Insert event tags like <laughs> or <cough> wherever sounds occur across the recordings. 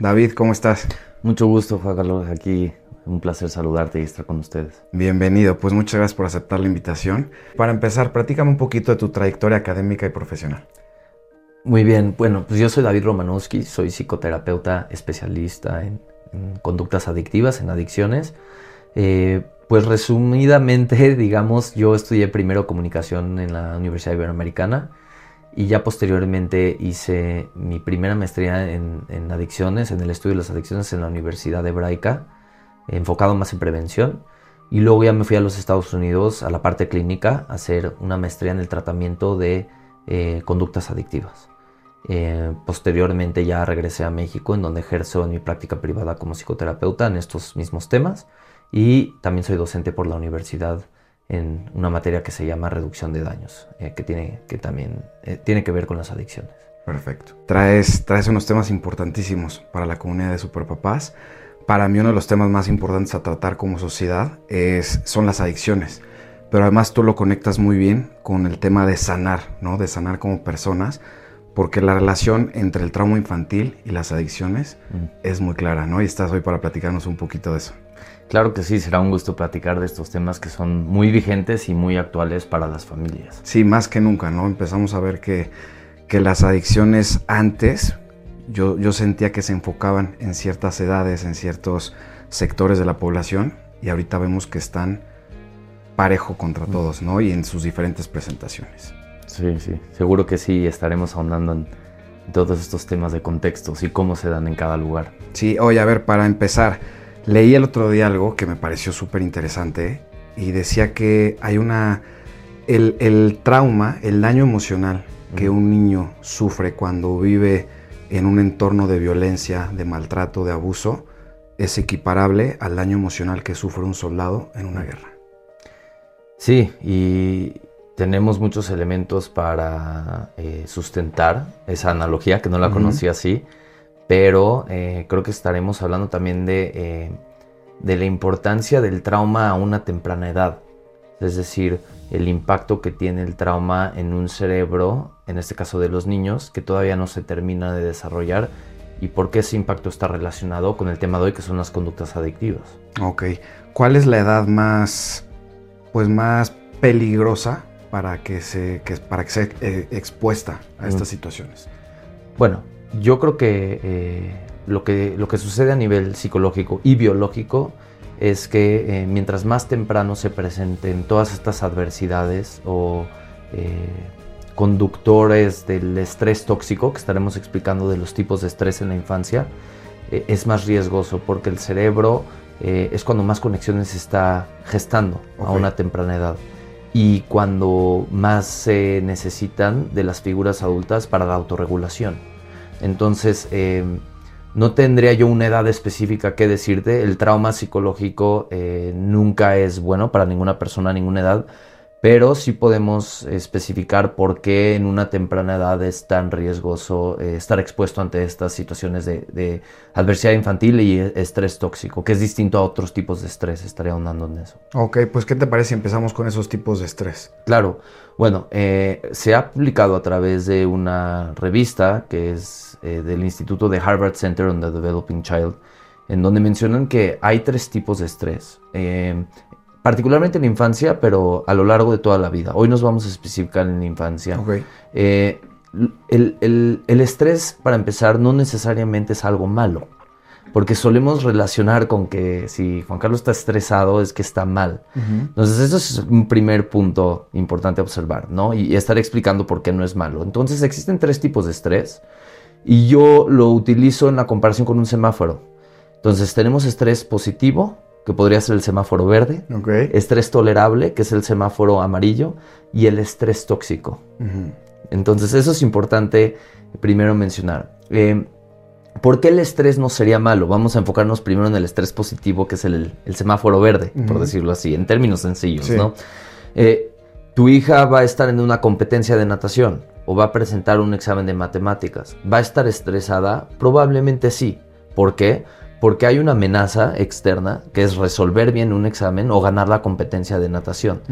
David, ¿cómo estás? Mucho gusto, Juan Carlos. Aquí un placer saludarte y estar con ustedes. Bienvenido, pues muchas gracias por aceptar la invitación. Para empezar, platícame un poquito de tu trayectoria académica y profesional. Muy bien, bueno, pues yo soy David Romanowski, soy psicoterapeuta especialista en, conductas adictivas, en adicciones. Eh, pues resumidamente, <laughs> digamos, yo estudié primero comunicación en la Universidad Iberoamericana y ya posteriormente hice mi primera maestría en, adicciones, en el estudio de las adicciones en la Universidad Hebraica, enfocado más en prevención. Y luego ya me fui a los Estados Unidos a la parte clínica a hacer una maestría en el tratamiento de eh, conductas adictivas. Eh, posteriormente ya regresé a México en donde ejerzo en mi práctica privada como psicoterapeuta en estos mismos temas y también soy docente por la universidad en una materia que se llama reducción de daños, eh, que, tiene, que también eh, tiene que ver con las adicciones. Perfecto. Traes, traes unos temas importantísimos para la comunidad de superpapás. Para mí uno de los temas más importantes a tratar como sociedad es, son las adicciones. Pero además tú lo conectas muy bien con el tema de sanar, ¿no? De sanar como personas, porque la relación entre el trauma infantil y las adicciones mm. es muy clara, ¿no? Y estás hoy para platicarnos un poquito de eso. Claro que sí, será un gusto platicar de estos temas que son muy vigentes y muy actuales para las familias. Sí, más que nunca, ¿no? Empezamos a ver que, que las adicciones antes, yo, yo sentía que se enfocaban en ciertas edades, en ciertos sectores de la población, y ahorita vemos que están parejo contra mm. todos, ¿no? Y en sus diferentes presentaciones. Sí, sí, seguro que sí, estaremos ahondando en todos estos temas de contextos y cómo se dan en cada lugar. Sí, oye, a ver, para empezar, Leí el otro día algo que me pareció súper interesante y decía que hay una... El, trauma, el daño emocional que un niño sufre cuando vive en un entorno de violencia, de maltrato, de abuso, es equiparable al daño emocional que sufre un soldado en una guerra. Sí, y tenemos muchos elementos para eh, sustentar esa analogía, que no la conocía así, pero eh, creo que estaremos hablando también de, eh, de la importancia del trauma a una temprana edad. Es decir, el impacto que tiene el trauma en un cerebro, en este caso de los niños, que todavía no se termina de desarrollar y por qué ese impacto está relacionado con el tema de hoy que son las conductas adictivas. Ok. ¿Cuál es la edad más, pues más peligrosa para que se, para que sea eh, expuesta a estas situaciones? Bueno, yo creo que, eh, lo que lo que sucede a nivel psicológico y biológico es que eh, mientras más temprano se presenten todas estas adversidades o eh, conductores del estrés tóxico, que estaremos explicando de los tipos de estrés en la infancia, es más riesgoso porque el cerebro es cuando más conexiones se está gestando a una temprana edad y cuando más se necesitan de las figuras adultas para la autorregulación. Entonces, eh, no tendría yo una edad específica que decirte. El trauma psicológico eh, nunca es bueno para ninguna persona ninguna edad, pero sí podemos especificar por qué en una temprana edad es tan riesgoso eh, estar expuesto ante estas situaciones de, adversidad infantil y estrés tóxico, que es distinto a otros tipos de estrés. Estaría ahondando en eso. Ok, pues ¿qué te parece si empezamos con esos tipos de estrés? Claro, bueno, eh, se ha publicado a través de una revista que es eh, del Instituto de Harvard Center on the Developing Child, en donde mencionan que hay tres tipos de estrés particularmente en la infancia, pero a lo largo de toda la vida. Hoy nos vamos a especificar en la infancia. Eh, el, estrés, para empezar, no necesariamente es algo malo, porque solemos relacionar con que si Juan Carlos está estresado es que está mal. Entonces, eso es un primer punto importante a observar, ¿no? Y, y estar explicando por qué no es malo. Entonces, existen tres tipos de estrés y yo lo utilizo en la comparación con un semáforo. Entonces, tenemos estrés positivo, que podría ser el semáforo verde, estrés tolerable, que es el semáforo amarillo, y el estrés tóxico. Entonces eso es importante primero mencionar. Eh, ¿Por qué el estrés no sería malo? Vamos a enfocarnos primero en el estrés positivo, que es el, semáforo verde, por decirlo así, en términos sencillos, ¿no? Eh, tu hija va a estar en una competencia de natación o va a presentar un examen de matemáticas. ¿Va a estar estresada? Probablemente sí. ¿Por qué? Porque hay una amenaza externa que es resolver bien un examen o ganar la competencia de natación.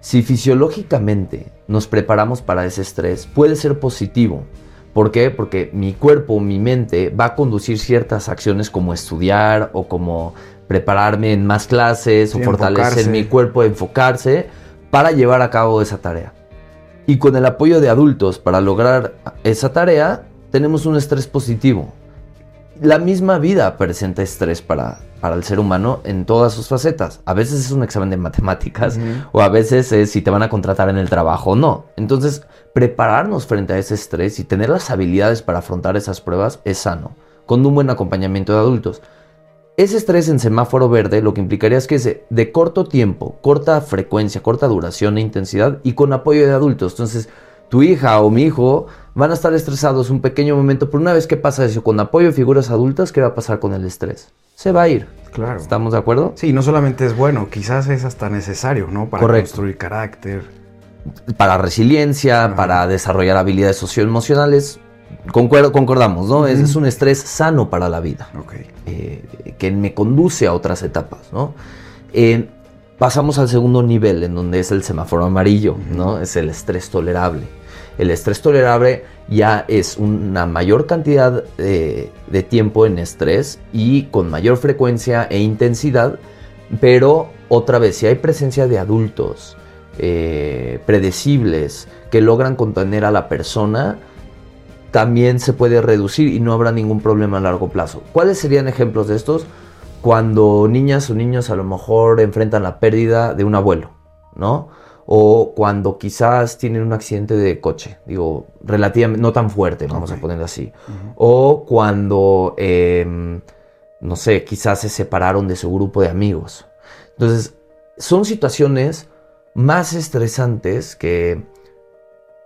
Si fisiológicamente nos preparamos para ese estrés, puede ser positivo, ¿Por qué? Porque mi cuerpo, mi mente va a conducir ciertas acciones como estudiar o como prepararme en más clases o fortalecer mi cuerpo, enfocarse para llevar a cabo esa tarea. Y con el apoyo de adultos para lograr esa tarea, tenemos un estrés positivo. La misma vida presenta estrés para, para el ser humano en todas sus facetas. A veces es un examen de matemáticas o a veces es si te van a contratar en el trabajo o no. Entonces, prepararnos frente a ese estrés y tener las habilidades para afrontar esas pruebas es sano, con un buen acompañamiento de adultos. Ese estrés en semáforo verde lo que implicaría es que es de, corto tiempo, corta frecuencia, corta duración e intensidad y con apoyo de adultos. Entonces, tu hija o mi hijo van a estar estresados un pequeño momento, pero una vez que pasa eso con apoyo de figuras adultas, ¿qué va a pasar con el estrés? Se va a ir. Claro. ¿Estamos de acuerdo? Sí, no solamente es bueno, quizás es hasta necesario, ¿no? Para construir carácter. Para resiliencia, para desarrollar habilidades socioemocionales. Concuerdo, concordamos, ¿no? es, un estrés sano para la vida. Eh, que me conduce a otras etapas, ¿no? Eh, pasamos al segundo nivel, en donde es el semáforo amarillo, ¿no? Es el estrés tolerable. El estrés tolerable ya es una mayor cantidad de, tiempo en estrés y con mayor frecuencia e intensidad, pero otra vez, si hay presencia de adultos eh, predecibles que logran contener a la persona, también se puede reducir y no habrá ningún problema a largo plazo. ¿Cuáles serían ejemplos de estos? Cuando niñas o niños a lo mejor enfrentan la pérdida de un abuelo, ¿no? O cuando quizás tienen un accidente de coche, digo, relativamente, no tan fuerte, vamos a ponerlo así. O cuando, em, no sé, quizás se separaron de su grupo de amigos. Entonces, son situaciones más estresantes que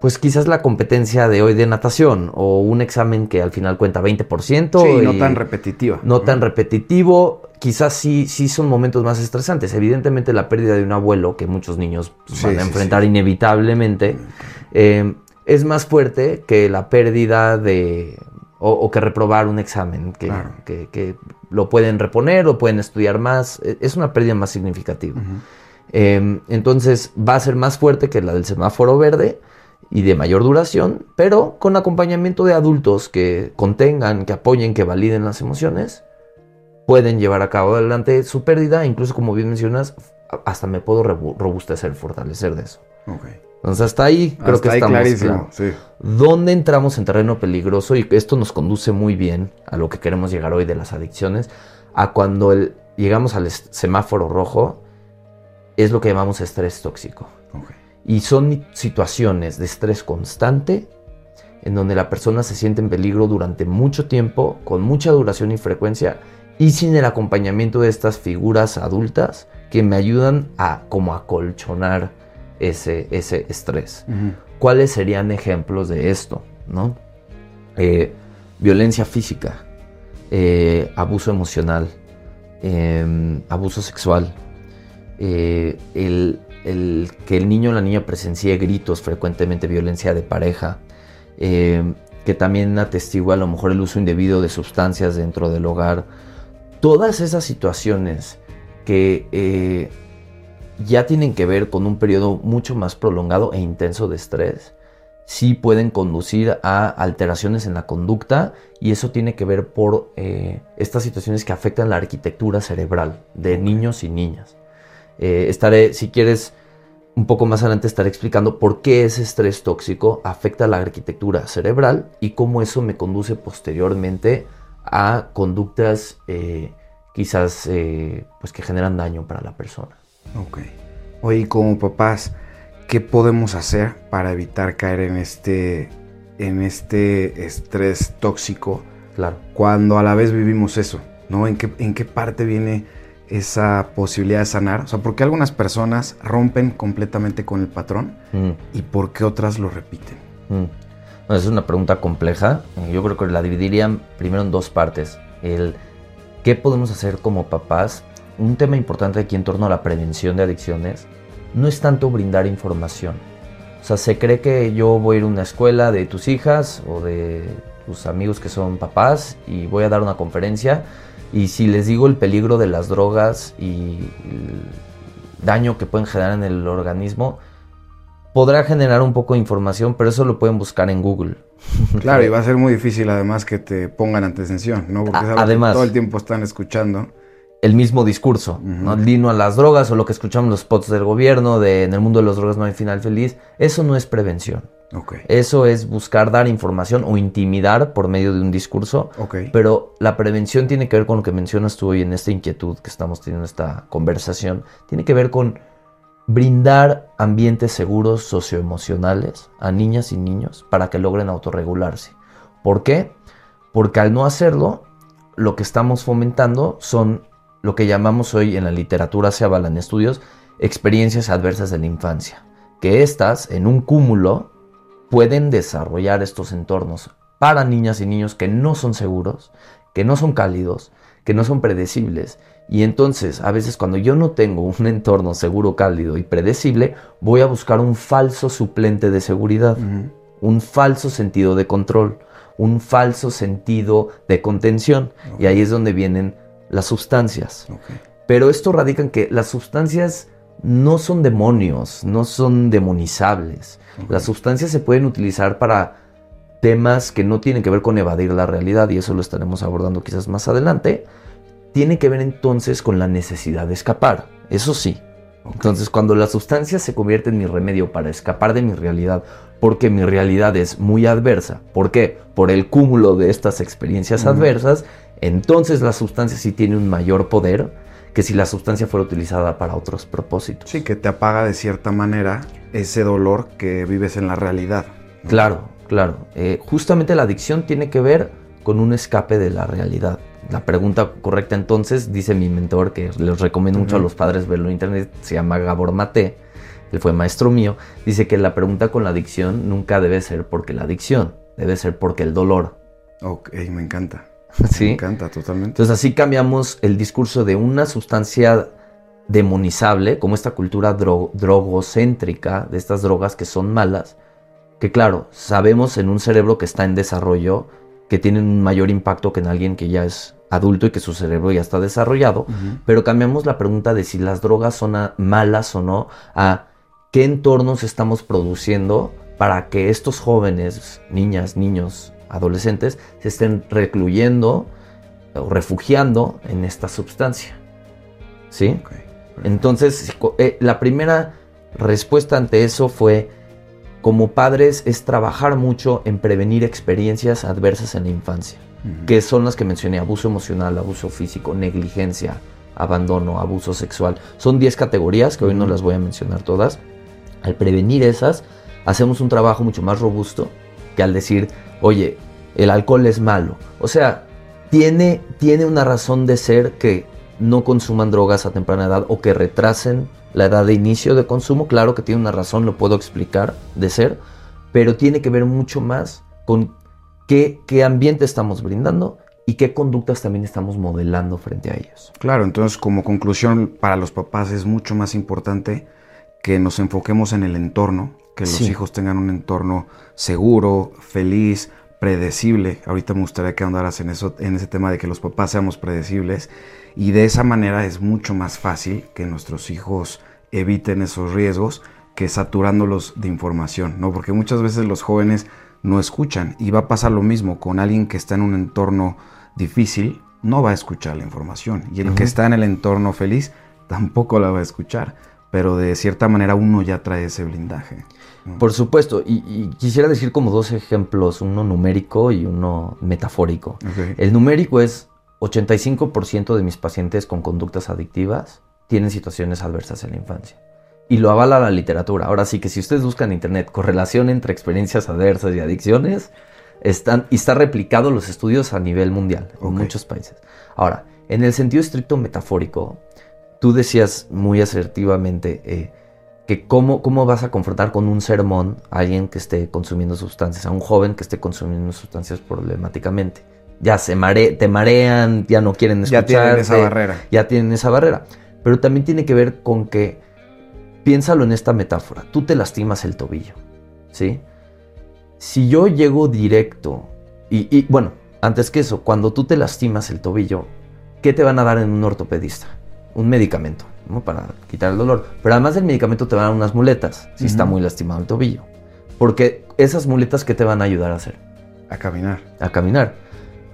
pues quizás la competencia de hoy de natación o un examen que al final cuenta 20%. Sí, no tan repetitiva. No tan repetitivo. Quizás sí, sí son momentos más estresantes. Evidentemente la pérdida de un abuelo, que muchos niños pues, van a enfrentar inevitablemente, eh, es más fuerte que la pérdida de... O, que reprobar un examen, que, que, lo pueden reponer o pueden estudiar más. E, es una pérdida más significativa. Eh, entonces va a ser más fuerte que la del semáforo verde y de mayor duración, pero con acompañamiento de adultos que contengan, que apoyen, que validen las emociones, pueden llevar a cabo adelante su pérdida, incluso como bien mencionas, hasta me puedo robustecer, fortalecer de eso. Entonces hasta ahí creo que estamos clarísimo, ¿Dónde entramos en terreno peligroso? Y esto nos conduce muy bien a lo que queremos llegar hoy de las adicciones, a cuando llegamos al semáforo rojo, es lo que llamamos estrés tóxico. Y son situaciones de estrés constante en donde la persona se siente en peligro durante mucho tiempo, con mucha duración y frecuencia, y sin el acompañamiento de estas figuras adultas que me ayudan a como acolchonar ese, ese estrés. ¿Cuáles serían ejemplos de esto? ¿no? Eh, violencia física, eh, abuso emocional, em, abuso sexual, eh, el el que el niño o la niña presencie gritos, frecuentemente violencia de pareja, que también atestigua a lo mejor el uso indebido de sustancias dentro del hogar. Todas esas situaciones que eh, ya tienen que ver con un periodo mucho más prolongado e intenso de estrés, sí pueden conducir a alteraciones en la conducta y eso tiene que ver por eh, estas situaciones que afectan la arquitectura cerebral de niños y niñas. Eh, estaré, si quieres, un poco más adelante estaré explicando por qué ese estrés tóxico afecta la arquitectura cerebral y cómo eso me conduce posteriormente a conductas eh, quizás eh, pues que generan daño para la persona. Ok. Oye, como papás, ¿qué podemos hacer para evitar caer en este, en este estrés tóxico? Claro. Cuando a la vez vivimos eso, ¿no? ¿En qué, en qué parte viene esa posibilidad de sanar? O sea, ¿por qué algunas personas rompen completamente con el patrón mm. y por qué otras lo repiten? Mm. Es una pregunta compleja. Yo creo que la dividiría primero en dos partes. El qué podemos hacer como papás. Un tema importante aquí en torno a la prevención de adicciones no es tanto brindar información. O sea, se cree que yo voy a ir a una escuela de tus hijas o de tus amigos que son papás y voy a dar una conferencia y si les digo el peligro de las drogas y el daño que pueden generar en el organismo, podrá generar un poco de información, pero eso lo pueden buscar en Google. <laughs> Claro, y va a ser muy difícil además que te pongan atención, ¿no? Porque es algo Además. que todo el tiempo están escuchando. el mismo discurso, ¿no? Lino a las drogas o lo que escuchamos en los spots del gobierno de en el mundo de las drogas no hay final feliz, eso no es prevención. Ok. Eso es buscar dar información o intimidar por medio de un discurso. Ok. Pero la prevención tiene que ver con lo que mencionas tú hoy en esta inquietud que estamos teniendo esta conversación. Tiene que ver con brindar ambientes seguros socioemocionales a niñas y niños para que logren autorregularse. ¿Por qué? Porque al no hacerlo, lo que estamos fomentando son lo que llamamos hoy en la literatura, se avalan estudios, experiencias adversas de la infancia. Que estas, en un cúmulo, pueden desarrollar estos entornos para niñas y niños que no son seguros, que no son cálidos, que no son predecibles. Y entonces, a veces cuando yo no tengo un <laughs> entorno seguro, cálido y predecible, voy a buscar un falso suplente de seguridad, un falso sentido de control, un falso sentido de contención. Y ahí es donde vienen las sustancias. Pero esto radica en que las sustancias no son demonios, no son demonizables. Las sustancias se pueden utilizar para temas que no tienen que ver con evadir la realidad y eso lo estaremos abordando quizás más adelante. Tiene que ver entonces con la necesidad de escapar, eso sí. Entonces cuando la sustancia se convierte en mi remedio para escapar de mi realidad, porque mi realidad es muy adversa, ¿por qué? Por el cúmulo de estas experiencias adversas, entonces la sustancia sí tiene un mayor poder que si la sustancia fuera utilizada para otros propósitos. Sí, que te apaga de cierta manera ese dolor que vives en la realidad. Claro, claro. Eh, justamente la adicción tiene que ver con un escape de la realidad. La pregunta correcta entonces, dice mi mentor, que les recomiendo mucho a los padres verlo en internet, se llama Gabor Mate, él fue maestro mío, dice que la pregunta con la adicción nunca debe ser porque la adicción, debe ser porque el dolor. Ok, me encanta. <laughs> ¿Sí? Me encanta totalmente. Entonces así cambiamos el discurso de una sustancia demonizable, como esta cultura dro- drogocéntrica, de estas drogas que son malas, que claro, sabemos en un cerebro que está en desarrollo, que tienen un mayor impacto que en alguien que ya es adulto y que su cerebro ya está desarrollado, pero cambiamos la pregunta de si las drogas son malas o no a qué entornos estamos produciendo para que estos jóvenes, niñas, niños, adolescentes, se estén recluyendo o refugiando en esta sustancia. ¿Sí? Entonces, eh, la primera respuesta ante eso fue, como padres, es trabajar mucho en prevenir experiencias adversas en la infancia que son las que mencioné, abuso emocional, abuso físico, negligencia, abandono, abuso sexual. Son 10 categorías que hoy no las voy a mencionar todas. Al prevenir esas, hacemos un trabajo mucho más robusto que al decir, oye, el alcohol es malo. O sea, tiene, tiene una razón de ser que no consuman drogas a temprana edad o que retrasen la edad de inicio de consumo. Claro que tiene una razón, lo puedo explicar de ser, pero tiene que ver mucho más con qué, qué ambiente estamos brindando y qué conductas también estamos modelando frente a ellos. Claro, entonces como conclusión para los papás es mucho más importante que nos enfoquemos en el entorno, que los Sí. hijos tengan un entorno seguro, feliz, predecible. Ahorita me gustaría que andaras en eso, en ese tema de que los papás seamos predecibles y de esa manera es mucho más fácil que nuestros hijos eviten esos riesgos que saturándolos de información, ¿no? Porque muchas veces los jóvenes no escuchan y va a pasar lo mismo con alguien que está en un entorno difícil, no va a escuchar la información y el que está en el entorno feliz tampoco la va a escuchar, pero de cierta manera uno ya trae ese blindaje. ¿no? Por supuesto, y, y quisiera decir como dos ejemplos, uno numérico y uno metafórico. El numérico es 85% de mis pacientes con conductas adictivas tienen situaciones adversas en la infancia. Y lo avala la literatura. Ahora sí que si ustedes buscan en internet correlación entre experiencias adversas y adicciones, están, y está replicado los estudios a nivel mundial, en muchos países. Ahora, en el sentido estricto metafórico, tú decías muy asertivamente eh, que cómo, cómo vas a confrontar con un sermón a alguien que esté consumiendo sustancias, a un joven que esté consumiendo sustancias problemáticamente. Ya se mare, te marean, ya no quieren Ya escuchar. tienen esa barrera. Ya tienen esa barrera. Pero también tiene que ver con que, piénsalo en esta metáfora, tú te lastimas el tobillo, ¿sí? Si yo llego directo, y, y, bueno, antes que eso, cuando tú te lastimas el tobillo, ¿qué te van a dar en un ortopedista? un medicamento ¿no? para quitar el dolor. Pero además del medicamento te van a dar unas muletas si está muy lastimado el tobillo. Porque esas muletas, ¿qué te van a ayudar a hacer? A caminar. A caminar.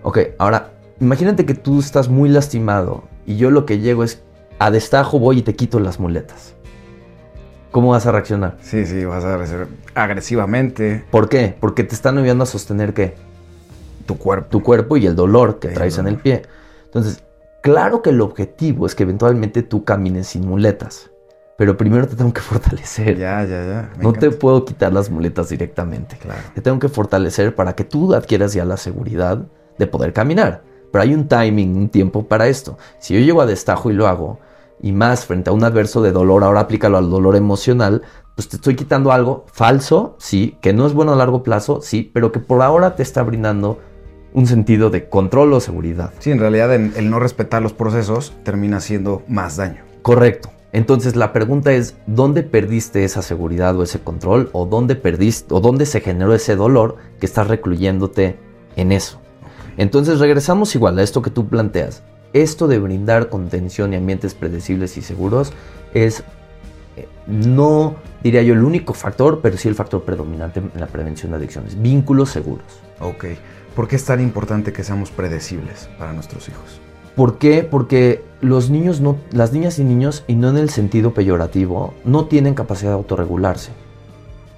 Ok, ahora, imagínate que tú estás muy lastimado y yo lo que llego es a destajo voy y te quito las muletas. ¿Cómo vas a reaccionar? Sí, sí, vas a reaccionar agresivamente. ¿Por qué? Porque te están ayudando a sostener qué? Tu cuerpo. Tu cuerpo y el dolor que El traes en el dolor. pie. Entonces, claro que el objetivo es que eventualmente tú camines sin muletas. Pero primero te tengo que <laughs> fortalecer. Ya, ya, ya. me no te encanta. puedo quitar las muletas directamente. Claro. Te tengo que fortalecer para que tú adquieras ya la seguridad de poder caminar. Pero hay un timing, un tiempo para esto. Si yo llego a destajo y lo hago, y más frente a un adverso de dolor, ahora aplícalo al dolor emocional, pues te estoy quitando algo falso, sí, que no es bueno a largo plazo, sí, pero que por ahora te está brindando un sentido de control o seguridad. Sí, en realidad el no respetar los procesos termina haciendo más daño. Correcto. Entonces la pregunta es, ¿dónde perdiste esa seguridad o ese control? ¿O dónde perdiste, o dónde se generó ese dolor que estás recluyéndote en eso? Entonces regresamos igual a esto que tú planteas. Esto de brindar contención y ambientes predecibles y seguros es, eh, no diría yo el único factor, pero sí el factor predominante en la prevención de adicciones. Vínculos seguros. Ok. ¿Por qué es tan importante que seamos predecibles para nuestros hijos? ¿Por qué? Porque los niños no, las niñas y niños, y no en el sentido peyorativo, no tienen capacidad de autorregularse.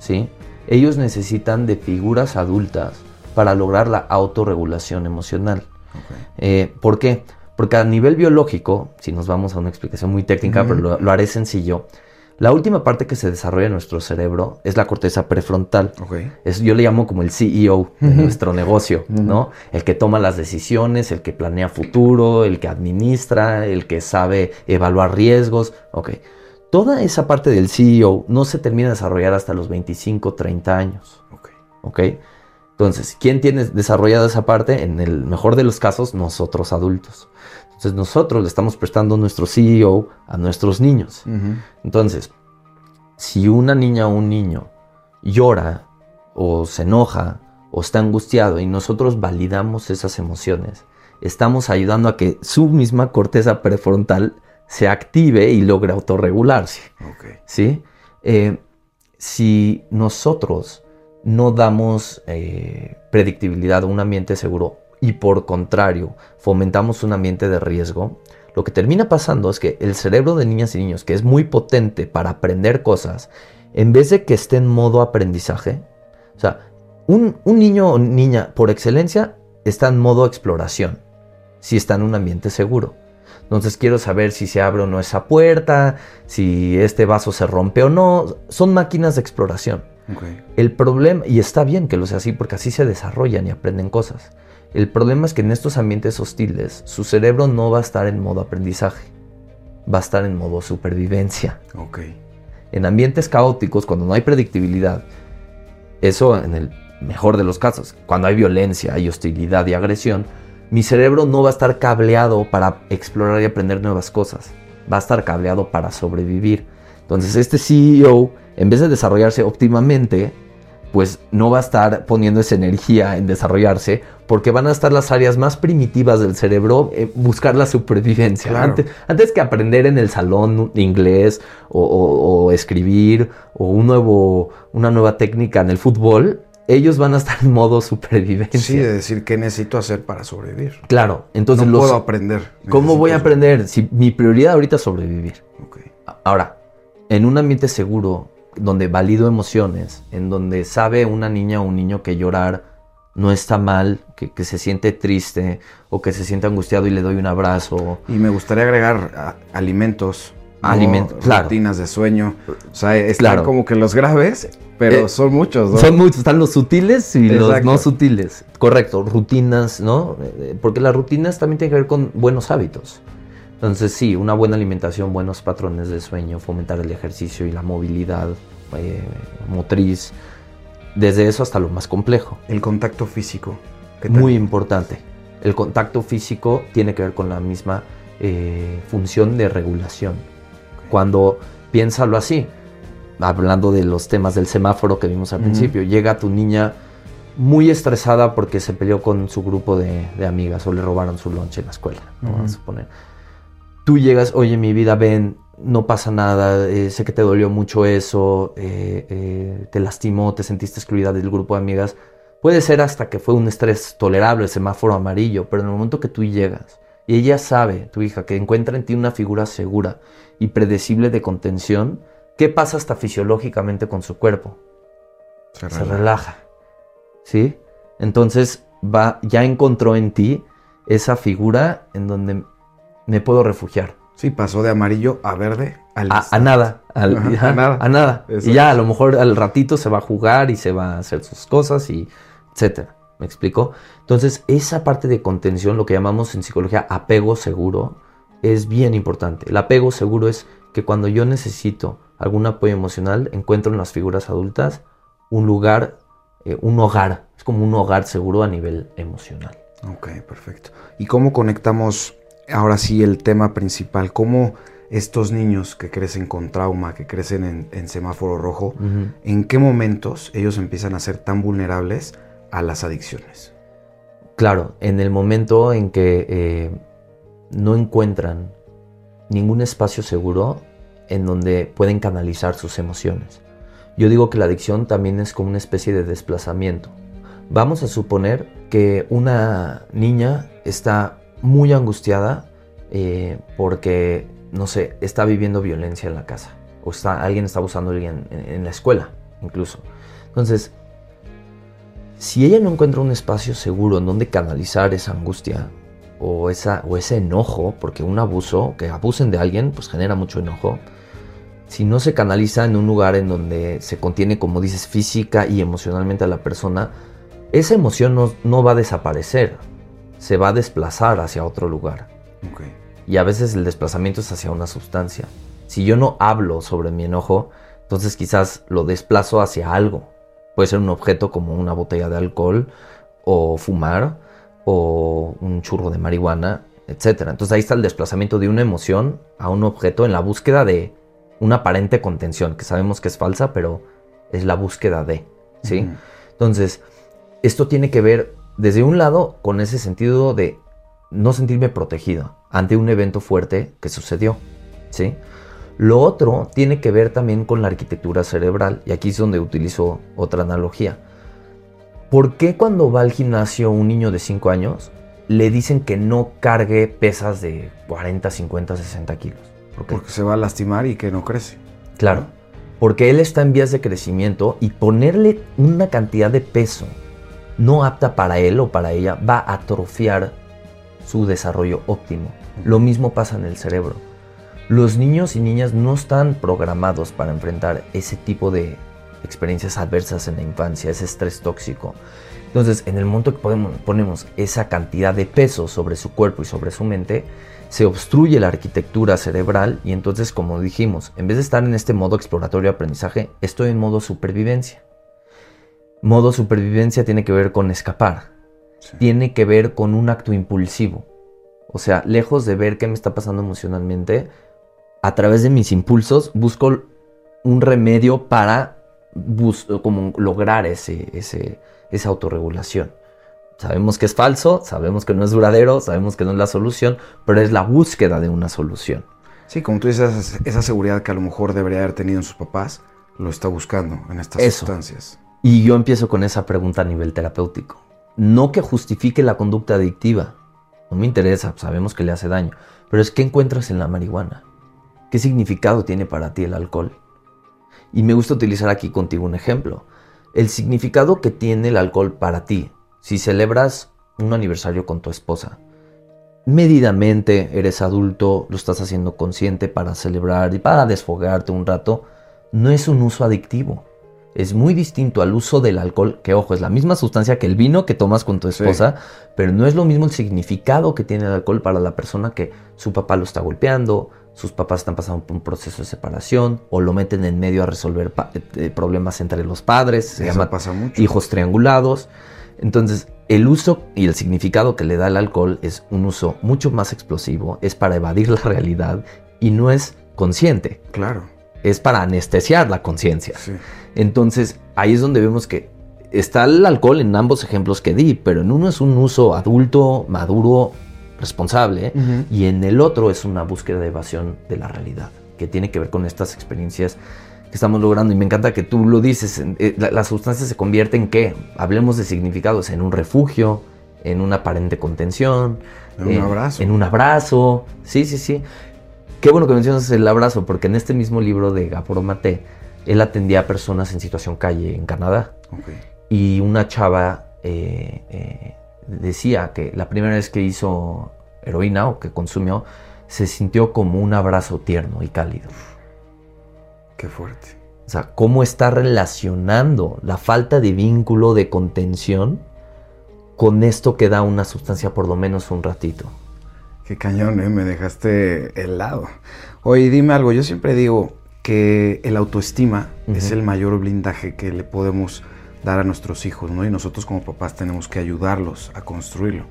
¿Sí? Ellos necesitan de figuras adultas para lograr la autorregulación emocional. Ok. Eh, ¿Por qué? Porque a nivel biológico, si nos vamos a una explicación muy técnica, pero lo, lo haré sencillo, la última parte que se desarrolla en nuestro cerebro es la corteza prefrontal. Es, yo le llamo como el CEO de nuestro negocio. ¿no? El que toma las decisiones, el que planea futuro, el que administra, el que sabe evaluar riesgos. Ok. Toda esa parte del CEO no se termina de desarrollar hasta los 25, 30 años. Ok. ¿Ok? Entonces, ¿quién tiene desarrollada esa parte? En el mejor de los casos, nosotros adultos. Entonces, nosotros le estamos prestando nuestro CEO a nuestros niños. Entonces, si una niña o un niño llora o se enoja o está angustiado y nosotros validamos esas emociones, estamos ayudando a que su misma corteza prefrontal se active y logre autorregularse. Ok. ¿sí? Eh, si nosotros no damos eh, predictibilidad a un ambiente seguro y por contrario fomentamos un ambiente de riesgo, lo que termina pasando es que el cerebro de niñas y niños, que es muy potente para aprender cosas, en vez de que esté en modo aprendizaje, o sea, un, un niño o niña por excelencia está en modo exploración, si está en un ambiente seguro. Entonces quiero saber si se abre o no esa puerta, si este vaso se rompe o no. Son máquinas de exploración. El problema, y está bien que lo sea así porque así se desarrollan y aprenden cosas. El problema es que en estos ambientes hostiles su cerebro no va a estar en modo aprendizaje, va a estar en modo supervivencia. Ok. En ambientes caóticos, cuando no hay predictibilidad, eso en el mejor de los casos, cuando hay violencia, hay hostilidad y agresión, mi cerebro no va a estar cableado para explorar y aprender nuevas cosas, va a estar cableado para sobrevivir. Entonces este CEO, en vez de desarrollarse óptimamente, pues no va a estar poniendo esa energía en desarrollarse porque van a estar las áreas más primitivas del cerebro eh, buscar la supervivencia. Claro. Antes, antes que aprender en el salón inglés o, o- o escribir o un nuevo, una nueva técnica en el fútbol, ellos van a estar en modo supervivencia. Sí, de decir qué necesito hacer para sobrevivir. Claro, entonces no los- puedo aprender. ¿cómo voy a aprender? Si mi prioridad ahorita es sobrevivir. Ok. Ahora, en un ambiente seguro, donde valido emociones, en donde sabe una niña o un niño que llorar no está mal, que, que se siente triste o que se siente angustiado y le doy un abrazo. Y me gustaría agregar a- alimentos. ¿no? Alimentos, claro. Rutinas de sueño. O sea, están Claro. como que los graves, pero Eh, son muchos, ¿no? Son muchos, están los sutiles y los no sutiles. Correcto, rutinas, ¿no? Eh, Porque las rutinas también tienen que ver con buenos hábitos. Entonces, sí, una buena alimentación, buenos patrones de sueño, fomentar el ejercicio y la movilidad eh, motriz, desde eso hasta lo más complejo. El contacto físico. Muy importante. El contacto físico tiene que ver con la misma eh, función de regulación. Cuando piénsalo así, hablando de los temas del semáforo que vimos al principio, llega tu niña muy estresada porque se peleó con su grupo de, de amigas o le robaron su lunch en la escuela, vamos a suponer. Tú llegas, oye, mi vida, ven, no pasa nada, eh, sé que te dolió mucho eso, eh, eh, te lastimó, te sentiste excluida del grupo de amigas. Puede ser hasta que fue un estrés tolerable, el semáforo amarillo, pero en el momento que tú llegas y ella sabe, tu hija, que encuentra en ti una figura segura y predecible de contención, ¿qué pasa hasta fisiológicamente con su cuerpo? Se relaja. ¿Sí? Entonces va, ya encontró en ti esa figura en donde me puedo refugiar. Sí, pasó de amarillo a verde a, nada, <laughs> a, nada. A nada. Y ya a lo mejor al ratito se va a jugar y se va a hacer sus cosas y etcétera. ¿Me explico? Entonces, esa parte de contención, lo que llamamos en psicología apego seguro, es bien importante. El apego seguro es que cuando yo necesito algún apoyo emocional, encuentro en las figuras adultas un lugar, eh, un hogar. Es como un hogar seguro a nivel emocional. Ok, perfecto. ¿Y cómo conectamos ahora sí el tema principal? ¿Cómo estos niños que crecen con trauma, que crecen en, semáforo rojo, en qué momentos ellos empiezan a ser tan vulnerables a las adicciones? Claro, en el momento en que eh, no encuentran ningún espacio seguro en donde pueden canalizar sus emociones. Yo digo que la adicción también es como una especie de desplazamiento. Vamos a suponer que una niña está muy angustiada eh, porque, no sé, está viviendo violencia en la casa o está, alguien está abusando de alguien en, la escuela incluso. Entonces, si ella no encuentra un espacio seguro en donde canalizar esa angustia o, esa, o ese enojo, porque un abuso, que abusen de alguien, pues genera mucho enojo, si no se canaliza en un lugar en donde se contiene, como dices, física y emocionalmente a la persona, esa emoción no, va a desaparecer, se va a desplazar hacia otro lugar. Y a veces el desplazamiento es hacia una sustancia. Si yo no hablo sobre mi enojo, entonces quizás lo desplazo hacia algo. Puede ser un objeto como una botella de alcohol o fumar o un churro de marihuana, etc. Entonces ahí está el desplazamiento de una emoción a un objeto en la búsqueda de una aparente contención, que sabemos que es falsa, pero es la búsqueda de, ¿sí? Entonces, esto tiene que ver, desde un lado, con ese sentido de no sentirme protegido ante un evento fuerte que sucedió, ¿sí? Lo otro tiene que ver también con la arquitectura cerebral, y aquí es donde utilizo otra analogía. ¿Por qué cuando va al gimnasio un niño de 5 años le dicen que no cargue pesas de 40, 50, 60 kilos? Porque se va a lastimar y que no crece. Claro, porque él está en vías de crecimiento y ponerle una cantidad de peso no apta para él o para ella va a atrofiar su desarrollo óptimo. Lo mismo pasa en el cerebro. Los niños y niñas no están programados para enfrentar ese tipo de experiencias adversas en la infancia, ese estrés tóxico. Entonces, en el momento que ponemos esa cantidad de peso sobre su cuerpo y sobre su mente, se obstruye la arquitectura cerebral y entonces, como dijimos, en vez de estar en este modo exploratorio de aprendizaje, estoy en modo supervivencia. Modo supervivencia tiene que ver con escapar, tiene que ver con un acto impulsivo. O sea, lejos de ver qué me está pasando emocionalmente, a través de mis impulsos busco un remedio para como lograr ese, ese, esa autorregulación. Sabemos que es falso, sabemos que no es duradero, sabemos que no es la solución, pero es la búsqueda de una solución. Sí, como tú dices, esa seguridad que a lo mejor debería haber tenido en sus papás, lo está buscando en estas sustancias. Y yo empiezo con esa pregunta a nivel terapéutico. No que justifique la conducta adictiva, no me interesa, sabemos que le hace daño, pero es qué encuentras en la marihuana. ¿Qué significado tiene para ti el alcohol? Y me gusta utilizar aquí contigo un ejemplo. El significado que tiene el alcohol para ti si celebras un aniversario con tu esposa, medidamente eres adulto, lo estás haciendo consciente para celebrar y para desfogarte un rato, no es un uso adictivo. Es muy distinto al uso del alcohol, que ojo, es la misma sustancia que el vino que tomas con tu esposa, pero no es lo mismo el significado que tiene el alcohol para la persona que su papá lo está golpeando, sus papás están pasando por un proceso de separación o lo meten en medio a resolver eh, problemas entre los padres, se llama hijos triangulados. Entonces, el uso y el significado que le da el alcohol es un uso mucho más explosivo, es para evadir la realidad y no es consciente. Claro. Es para anestesiar la conciencia. Entonces, ahí es donde vemos que está el alcohol en ambos ejemplos que di, pero en uno es un uso adulto, maduro, responsable, y en el otro es una búsqueda de evasión de la realidad, que tiene que ver con estas experiencias que estamos logrando. Y me encanta que tú lo dices, eh, la, sustancia se convierte en qué? Hablemos de significados, en un refugio, en una aparente contención. En un abrazo. En un abrazo. Sí, sí, sí. Qué bueno que mencionas el abrazo, porque en este mismo libro de Gaporo Mate, él atendía a personas en situación calle en Canadá. Y una chava eh, eh, decía que la primera vez que hizo heroína o que consumió, se sintió como un abrazo tierno y cálido. Qué fuerte. O sea, cómo está relacionando la falta de vínculo, de contención, con esto que da una sustancia por lo menos un ratito. Qué cañón, ¿eh? me dejaste helado. Oye, dime algo, yo siempre digo que el autoestima es el mayor blindaje que le podemos dar a nuestros hijos, ¿no? Y nosotros como papás tenemos que ayudarlos a construirlo.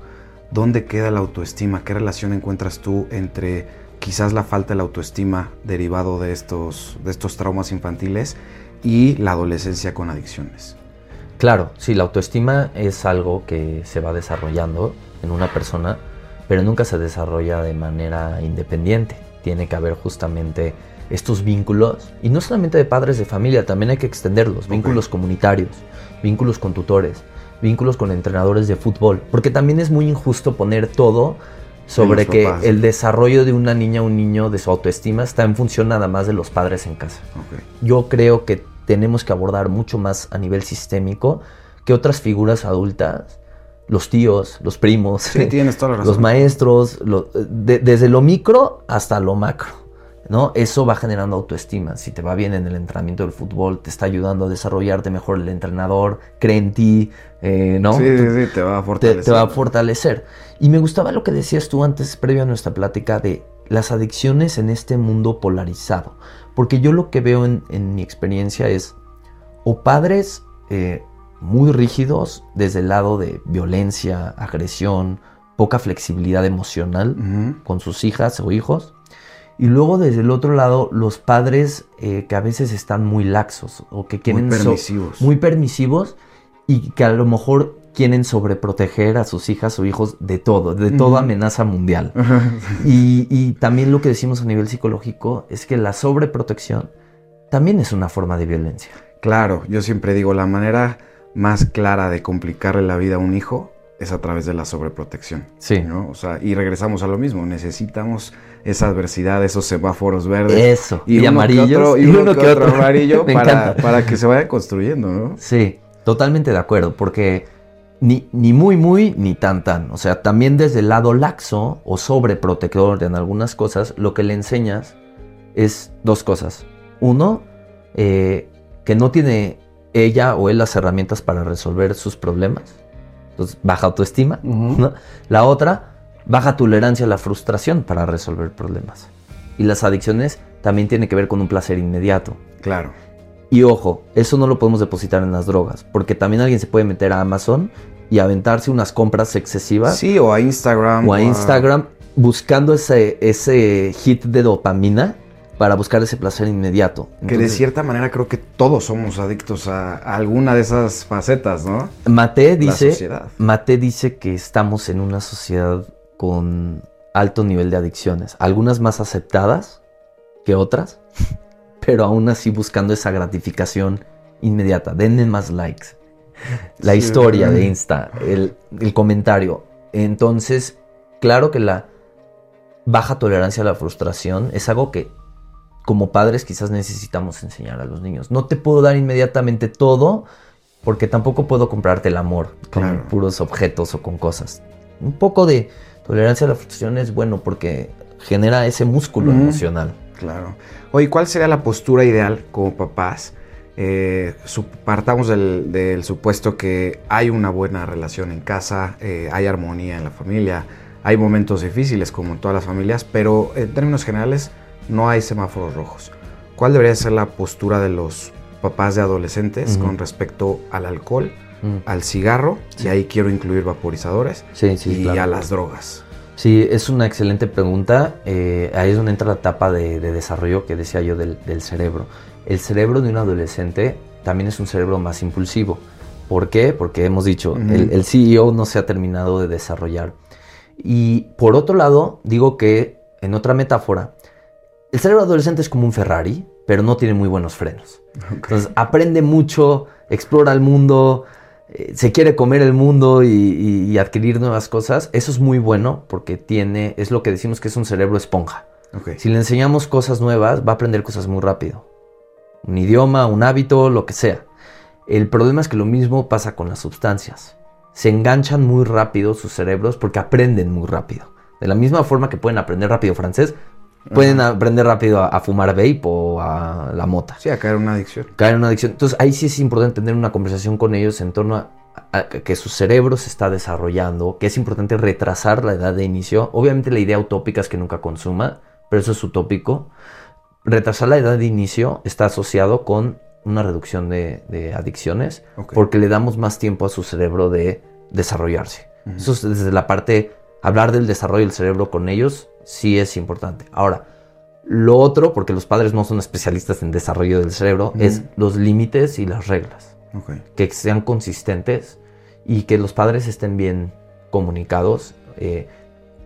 ¿Dónde queda la autoestima? ¿Qué relación encuentras tú entre quizás la falta de la autoestima derivado de estos, de estos traumas infantiles y la adolescencia con adicciones? Claro, sí, la autoestima es algo que se va desarrollando en una persona, pero nunca se desarrolla de manera independiente. Tiene que haber justamente estos vínculos, y no solamente de padres de familia, también hay que extenderlos, vínculos comunitarios, vínculos con tutores, vínculos con entrenadores de fútbol, porque también es muy injusto poner todo sobre que el desarrollo de una niña o un niño de su autoestima está en función nada más de los padres en casa. Yo creo que tenemos que abordar mucho más a nivel sistémico que otras figuras adultas, los tíos, los primos, <laughs> los maestros, desde lo micro hasta lo macro. ¿No? Eso va generando autoestima. Si te va bien en el entrenamiento del fútbol, te está ayudando a desarrollarte mejor el entrenador, cree en ti, eh, ¿no? Sí, sí, sí, te va a fortalecer. Te, va a fortalecer. Y me gustaba lo que decías tú antes, previo a nuestra plática, de las adicciones en este mundo polarizado. Porque yo lo que veo en, mi experiencia es o padres eh, muy rígidos desde el lado de violencia, agresión, poca flexibilidad emocional con sus hijas o hijos, y luego desde el otro lado, los padres eh, que a veces están muy laxos o que quieren... Muy permisivos. muy permisivos y que a lo mejor quieren sobreproteger a sus hijas o hijos de todo, de toda amenaza mundial. <laughs> y, y, también lo que decimos a nivel psicológico es que la sobreprotección también es una forma de violencia. Claro, yo siempre digo, la manera más clara de complicarle la vida a un hijo es a través de la sobreprotección. Sí. ¿no? O sea, y regresamos a lo mismo, necesitamos esa adversidad, esos semáforos verdes. Eso. Y, amarillos. y, uno, que otro, amarillo para, para, que se vaya construyendo, ¿no? Sí, totalmente de acuerdo, porque ni, ni muy, muy, ni tan, tan. O sea, también desde el lado laxo o sobreprotector en algunas cosas, lo que le enseñas es dos cosas. Uno, eh, que no tiene ella o él las herramientas para resolver sus problemas. Entonces, baja autoestima. La otra, baja tolerancia a la frustración para resolver problemas. Y las adicciones también tienen que ver con un placer inmediato. Claro. Y ojo, eso no lo podemos depositar en las drogas, porque también alguien se puede meter a Amazon y aventarse unas compras excesivas. Sí, o a Instagram. O a Instagram buscando ese, ese hit de dopamina para buscar ese placer inmediato. que de cierta manera creo que todos somos adictos a, alguna de esas facetas, ¿no? Mate dice, Mate dice que estamos en una sociedad con alto nivel de adicciones, algunas más aceptadas que otras, <laughs> pero aún así buscando esa gratificación inmediata. Denme más likes. La historia de <clears throat> Insta, el, el comentario. Entonces, claro que la baja tolerancia a la frustración es algo que como padres quizás necesitamos enseñar a los niños. No te puedo dar inmediatamente todo porque tampoco puedo comprarte el amor con puros objetos o con cosas. Un poco de Tolerancia a la frustración es bueno porque genera ese músculo emocional. Claro. Oye, ¿cuál sería la postura ideal como papás? Eh, partamos del, supuesto que hay una buena relación en casa, eh, hay armonía en la familia, hay momentos difíciles como en todas las familias, pero en términos generales no hay semáforos rojos. ¿Cuál debería ser la postura de los papás de adolescentes con respecto al alcohol, Mm. al cigarro, y ahí quiero incluir vaporizadores, y a las drogas. Sí, es una excelente pregunta. Eh, ahí es donde entra la etapa de, desarrollo que decía yo del, cerebro. El cerebro de un adolescente también es un cerebro más impulsivo. ¿Por qué? Porque hemos dicho, el, CEO no se ha terminado de desarrollar. Y por otro lado, digo que, en otra metáfora, el cerebro adolescente es como un Ferrari, pero no tiene muy buenos frenos. Entonces aprende mucho, explora el mundo, eh, se quiere comer el mundo y, adquirir nuevas cosas. Eso es muy bueno porque tiene, es lo que decimos que es un cerebro esponja. Si le enseñamos cosas nuevas, va a aprender cosas muy rápido. Un idioma, un hábito, lo que sea. El problema es que lo mismo pasa con las sustancias. Se enganchan muy rápido sus cerebros porque aprenden muy rápido. De la misma forma que pueden aprender rápido francés, Pueden aprender rápido a, fumar vape o a la mota. Sí, a caer en una adicción. Caer en una adicción. Entonces ahí sí es importante tener una conversación con ellos en torno a, que su cerebro se está desarrollando, que es importante retrasar la edad de inicio. Obviamente la idea utópica es que nunca consuma, pero eso es utópico. Retrasar la edad de inicio está asociado con una reducción de, adicciones porque le damos más tiempo a su cerebro de desarrollarse. Eso es desde la parte, hablar del desarrollo del cerebro con ellos sí es importante. Ahora, lo otro, porque los padres no son especialistas en desarrollo del cerebro, es los límites y las reglas. Que sean consistentes y que los padres estén bien comunicados. Eh,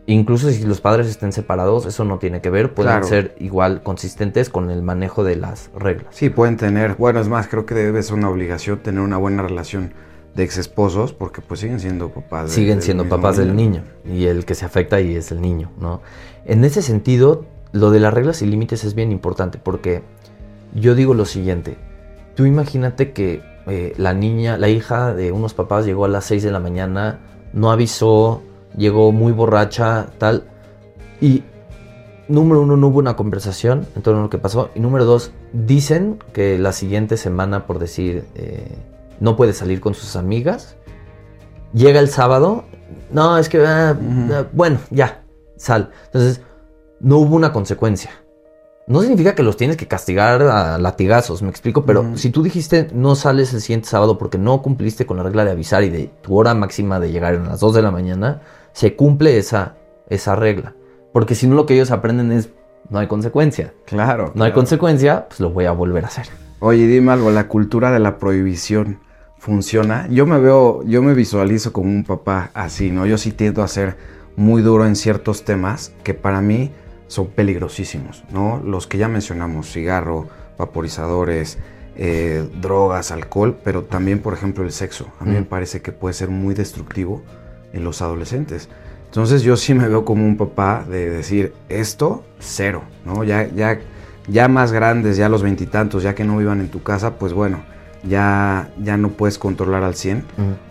incluso si los padres estén separados, eso no tiene que ver, pueden ser igual consistentes con el manejo de las reglas. Sí, pueden tener, bueno, es más, creo que debe ser una obligación tener una buena relación de ex esposos, porque pues siguen siendo papás. Siguen siendo papás del niño, y el que se afecta ahí es el niño, ¿no? En ese sentido, lo de las reglas y límites es bien importante, porque yo digo lo siguiente, tú imagínate que eh, la niña, la hija de unos papás llegó a las 6 de la mañana, no avisó, llegó muy borracha, tal, y número uno, no hubo una conversación en torno a lo que pasó, y número dos, dicen que la siguiente semana, por decir... Eh, no puede salir con sus amigas. Llega el sábado, no, es que, ah, ah, bueno, ya, sal. Entonces, no hubo una consecuencia. No significa que los tienes que castigar a latigazos, me explico, pero si tú dijiste no sales el siguiente sábado porque no cumpliste con la regla de avisar y de tu hora máxima de llegar a las 2 de la mañana, se cumple esa, esa regla. Porque si no lo que ellos aprenden es no hay consecuencia. Claro. No hay consecuencia, pues lo voy a volver a hacer. Oye, dime algo, la cultura de la prohibición funciona. Yo me veo, yo me visualizo como un papá así, ¿no? Yo sí tiendo a ser muy duro en ciertos temas que para mí son peligrosísimos, ¿no? Los que ya mencionamos, cigarro, vaporizadores, eh, drogas, alcohol, pero también, por ejemplo, el sexo. A mí me parece que puede ser muy destructivo en los adolescentes. Entonces yo sí me veo como un papá de decir, esto, cero, ¿no? Ya, ya, ya más grandes, ya los veintitantos, ya que no vivan en tu casa, pues bueno, ya, ya no puedes controlar al 100,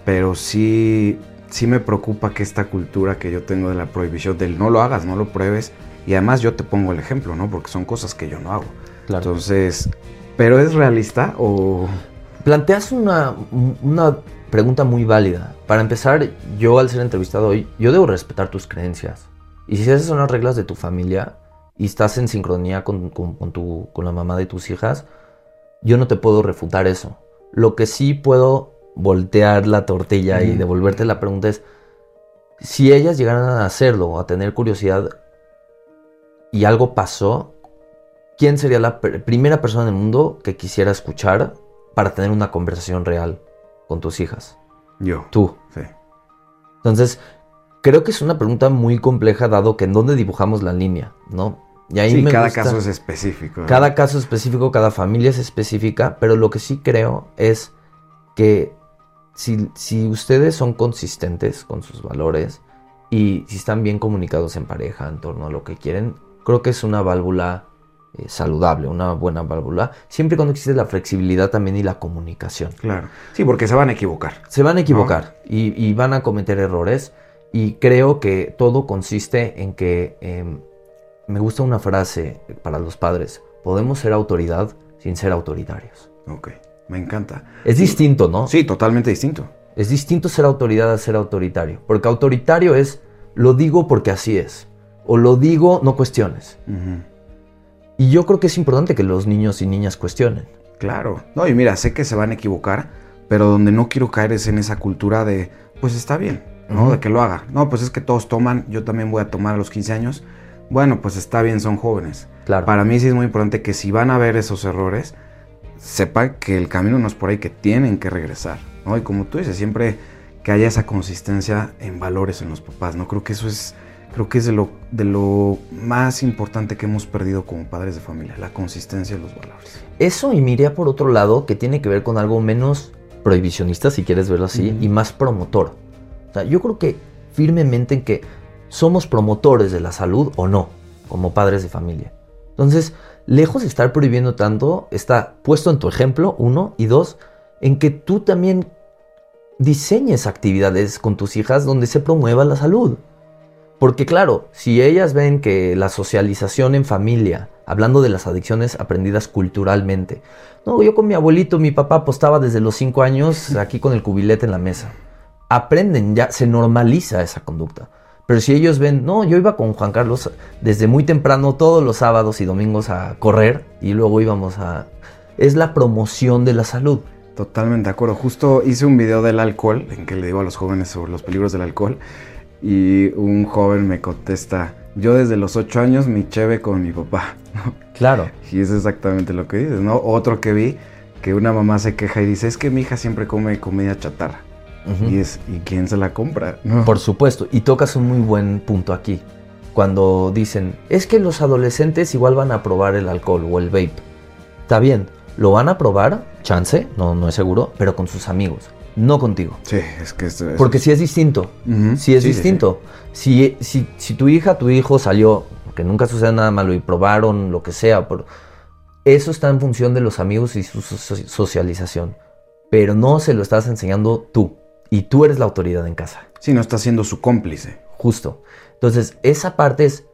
pero sí, sí me preocupa que esta cultura que yo tengo de la prohibición, del no lo hagas, no lo pruebes, y además yo te pongo el ejemplo, ¿no? Porque son cosas que yo no hago. Entonces, ¿pero es realista o...? Planteas una, una pregunta muy válida. Para empezar, yo al ser entrevistado hoy, yo debo respetar tus creencias. Y si esas son las reglas de tu familia y estás en sincronía con, con, tu, con la mamá de tus hijas, yo no te puedo refutar eso. Lo que sí puedo voltear la tortilla y devolverte la pregunta es, si ellas llegaran a hacerlo, a tener curiosidad y algo pasó, ¿quién sería la primera persona en el mundo que quisiera escuchar para tener una conversación real con tus hijas? Yo. Tú. Sí. Entonces, creo que es una pregunta muy compleja dado que en dónde dibujamos la línea, ¿no? Y ahí sí, cada caso es específico. Cada caso es específico, cada familia es específica, pero lo que sí creo es que si, si ustedes son consistentes con sus valores y si están bien comunicados en pareja en torno a lo que quieren, creo que es una válvula eh, saludable, una buena válvula, siempre cuando existe la flexibilidad también y la comunicación. Claro. Sí, porque se van a equivocar. Se van a equivocar y, y, van a cometer errores y creo que todo consiste en que... Em, me gusta una frase para los padres. Podemos ser autoridad sin ser autoritarios. Ok, me encanta. Es distinto, ¿no? Sí, totalmente distinto. Es distinto ser autoridad a ser autoritario. Porque autoritario es lo digo porque así es. O lo digo, no cuestiones. Y yo creo que es importante que los niños y niñas cuestionen. Claro. No, y mira, sé que se van a equivocar, pero donde no quiero caer es en esa cultura de, pues está bien, ¿no? De que lo haga. No, pues es que todos toman, yo también voy a tomar a los 15 años bueno, pues está bien, son jóvenes. Claro. Para mí sí es muy importante que si van a ver esos errores, sepan que el camino no es por ahí, que tienen que regresar. ¿no? Y como tú dices, siempre que haya esa consistencia en valores en los papás, ¿no? Creo que eso es, creo que es de lo, de lo más importante que hemos perdido como padres de familia, la consistencia en los valores. Eso y miría por otro lado que tiene que ver con algo menos prohibicionista, si quieres verlo así, y más promotor. O sea, yo creo que firmemente en que somos promotores de la salud o no, como padres de familia. Entonces, lejos de estar prohibiendo tanto, está puesto en tu ejemplo, uno, y dos, en que tú también diseñes actividades con tus hijas donde se promueva la salud. Porque claro, si ellas ven que la socialización en familia, hablando de las adicciones aprendidas culturalmente, no, yo con mi abuelito, mi papá apostaba desde los 5 años aquí con el cubilete en la mesa. Aprenden, ya se normaliza esa conducta. Pero si ellos ven, no, yo iba con Juan Carlos desde muy temprano todos los sábados y domingos a correr y luego íbamos a... Es la promoción de la salud. Totalmente de acuerdo. Justo hice un video del alcohol en que le digo a los jóvenes sobre los peligros del alcohol y un joven me contesta, yo desde los ocho años mi cheve con mi papá. Claro. Y es exactamente lo que dices, ¿no? Otro que vi, que una mamá se queja y dice, es que mi hija siempre come comida chatarra. Y es, ¿y quién se la compra? Por supuesto, y tocas un muy buen punto aquí. Cuando dicen, es que los adolescentes igual van a probar el alcohol o el vape. Está bien, lo van a probar, chance, no, no es seguro, pero con sus amigos, no contigo. Sí, es que esto es... Porque si es distinto, si es distinto. Si, si, si, tu hija, tu hijo salió, que nunca sucede nada malo y probaron lo que sea, pero eso está en función de los amigos y su socialización. Pero no se lo estás enseñando tú. Y tú eres la autoridad en casa. Sí, no estás siendo su cómplice. Justo. Entonces, esa parte es.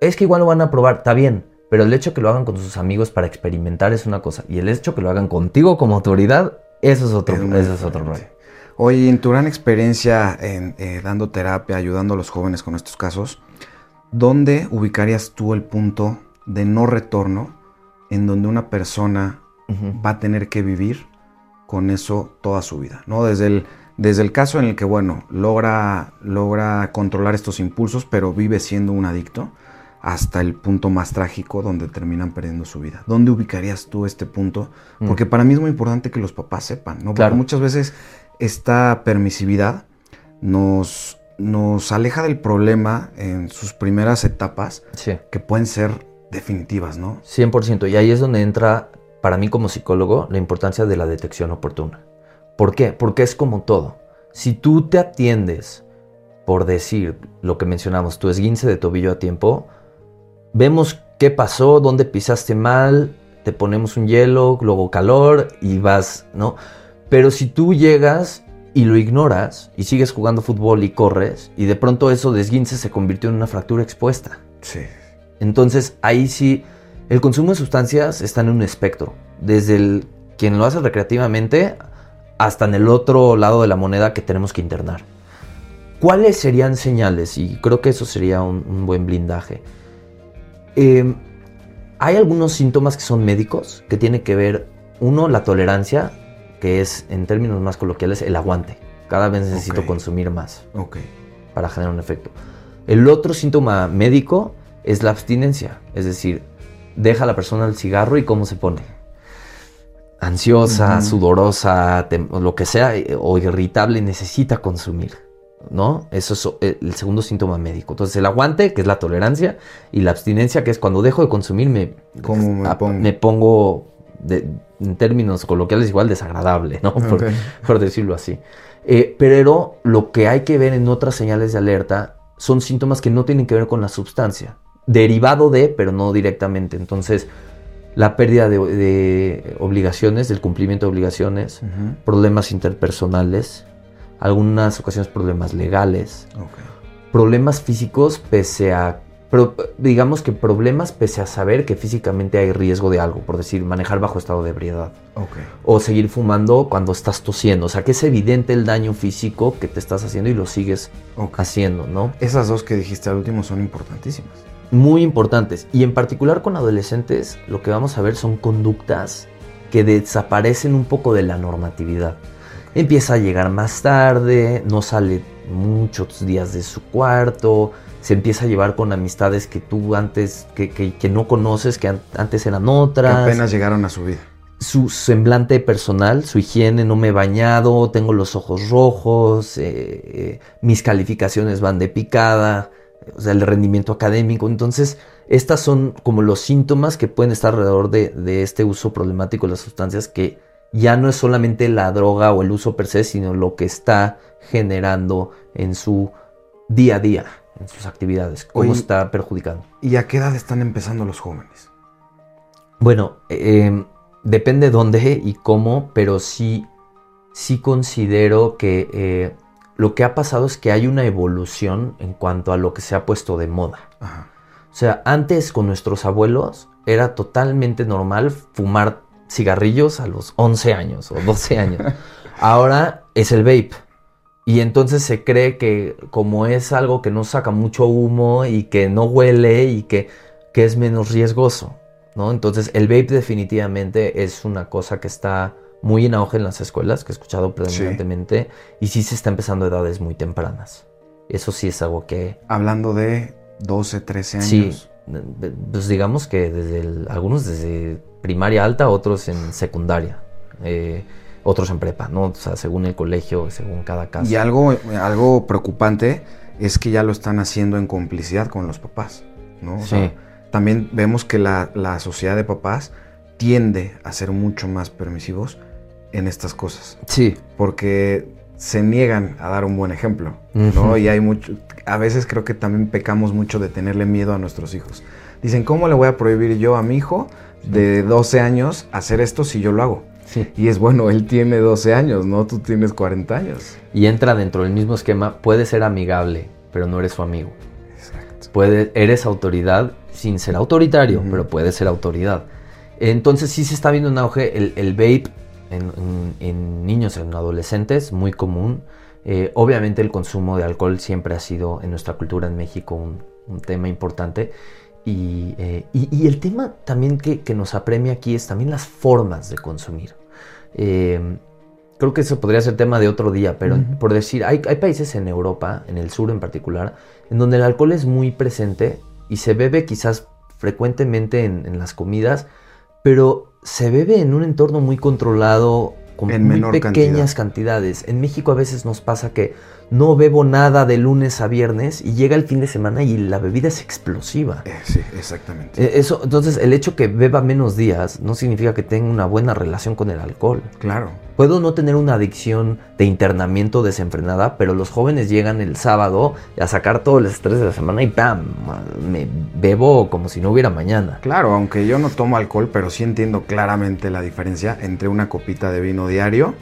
Es que igual lo van a probar, está bien. Pero el hecho que lo hagan con sus amigos para experimentar es una cosa. Y el hecho que lo hagan contigo como autoridad, eso es otro, eso es otro rollo. Oye, en tu gran experiencia en, eh, dando terapia, ayudando a los jóvenes con estos casos, ¿dónde ubicarías tú el punto de no retorno en donde una persona va a tener que vivir con eso toda su vida? ¿no? Desde, el, desde el caso en el que, bueno, logra, logra controlar estos impulsos, pero vive siendo un adicto, hasta el punto más trágico donde terminan perdiendo su vida. ¿Dónde ubicarías tú este punto? Mm. Porque para mí es muy importante que los papás sepan, ¿no? Porque muchas veces esta permisividad nos, nos aleja del problema en sus primeras etapas, que pueden ser definitivas, ¿no? 100%. Y ahí es donde entra, para mí como psicólogo, la importancia de la detección oportuna. ¿Por qué? Porque es como todo. Si tú te atiendes por decir lo que mencionamos, tu esguince de tobillo a tiempo, vemos qué pasó, dónde pisaste mal, te ponemos un hielo, luego calor y vas, ¿no? Pero si tú llegas y lo ignoras y sigues jugando fútbol y corres y de pronto eso de esguince se convirtió en una fractura expuesta. Sí. Entonces ahí sí, el consumo de sustancias está en un espectro, desde el quien lo hace recreativamente hasta en el otro lado de la moneda que tenemos que internar. ¿Cuáles serían señales? Y creo que eso sería un buen blindaje Em, hay algunos síntomas que son médicos, que tiene que ver, uno, la tolerancia, que es, en términos más coloquiales, el aguante. Cada vez necesito consumir más para generar un efecto. El otro síntoma médico es la abstinencia, es decir, deja a la persona el cigarro y cómo se pone. Ansiosa, sudorosa, lo que sea, eh, o irritable, necesita consumir. ¿no? Eso es eh, el segundo síntoma médico. Entonces, el aguante, que es la tolerancia, y la abstinencia, que es cuando dejo de consumir, me, me, pongo? en términos coloquiales, igual desagradable, ¿no? Por, decirlo así. Eh, pero lo que hay que ver en otras señales de alerta son síntomas que no tienen que ver con la sustancia, derivado de, pero no directamente. Entonces, la pérdida de, obligaciones, del cumplimiento de obligaciones, problemas interpersonales, algunas ocasiones problemas legales, problemas físicos pese a, digamos que problemas pese a saber que físicamente hay riesgo de algo, por decir, manejar bajo estado de ebriedad. O seguir fumando cuando estás tosiendo, o sea que es evidente el daño físico que te estás haciendo y lo sigues haciendo, ¿no? Esas dos que dijiste al último son importantísimas. Muy importantes. Y en particular con adolescentes, lo que vamos a ver son conductas que desaparecen un poco de la normatividad empieza a llegar más tarde, no sale muchos días de su cuarto, se empieza a llevar con amistades que tú antes, que, no conoces, que antes eran otras. Que apenas llegaron a su vida. su semblante personal, su higiene, no me he bañado, tengo los ojos rojos, eh, eh, mis calificaciones van de picada, o sea, el rendimiento académico. Entonces, estas son como los síntomas que pueden estar alrededor de, de, este uso problemático de las sustancias que ya no es solamente la droga o el uso per se, sino lo que está generando en su día a día, en sus actividades, cómo está perjudicando. ¿Y a qué edad están empezando los jóvenes? Bueno, eh, depende dónde y cómo, pero sí, sí considero que eh, lo que ha pasado es que hay una evolución en cuanto a lo que se ha puesto de moda. Ajá. O sea, antes con nuestros abuelos era totalmente normal fumar cigarrillos a los 11 años o 12 <laughs> años. Ahora es el vape. Y entonces se cree que como es algo que no saca mucho humo y que no huele y que, que es menos riesgoso, ¿no? Entonces el vape definitivamente es una cosa que está muy en auge en las escuelas, que he escuchado predominantemente, y sí se está empezando a edades muy tempranas. Eso sí es algo que... Hablando de 12, 13 años. Sí, pues digamos que desde el- algunos desde primaria alta, otros en secundaria, eh, otros en prepa, ¿no? O sea, según el colegio, según cada caso. Y algo, algo preocupante es que ya lo están haciendo en complicidad con los papás, ¿no? O Sí. sea, también vemos que la, la sociedad de papás tiende a ser mucho más permisivos en estas cosas, Sí, porque se niegan a dar un buen ejemplo, ¿no? Y hay mucho, a veces creo que también pecamos mucho de tenerle miedo a nuestros hijos. Dicen, ¿cómo le voy a prohibir yo a mi hijo de 12 años hacer esto si yo lo hago? sí. Y es bueno, él tiene 12 años, ¿no? Tú tienes 40 años. Y entra dentro del mismo esquema, puede ser amigable, pero no eres su amigo. Exacto. Puede, eres autoridad sin ser autoritario, pero puedes ser autoridad. Entonces sí se está viendo un auge el, el vape en, en- en niños, en adolescentes, muy común. Eh, obviamente el consumo de alcohol siempre ha sido en nuestra cultura en México un, un tema importante. Y, eh, y- y el tema también que, que nos apremia aquí es también las formas de consumir. Eh, creo que eso podría ser tema de otro día, pero Ujú. por decir, hay, hay países en Europa, en el sur en particular, en donde el alcohol es muy presente y se bebe quizás frecuentemente en, en las comidas, pero se bebe en un entorno muy controlado, con En muy menor pequeñas cantidades. En México a veces nos pasa que no bebo nada de lunes a viernes y llega el fin de semana y la bebida es explosiva. Eh, sí, exactamente. Eh, Eso, entonces, el hecho que beba menos días no significa que tenga una buena relación con el alcohol. claro. Puedo no tener una adicción de internamiento desenfrenada, pero los jóvenes llegan el sábado a sacar todo el estrés de la semana y ¡pam! Me bebo como si no hubiera mañana. Claro, aunque yo no tomo alcohol, pero sí entiendo claramente la diferencia entre una copita de vino diario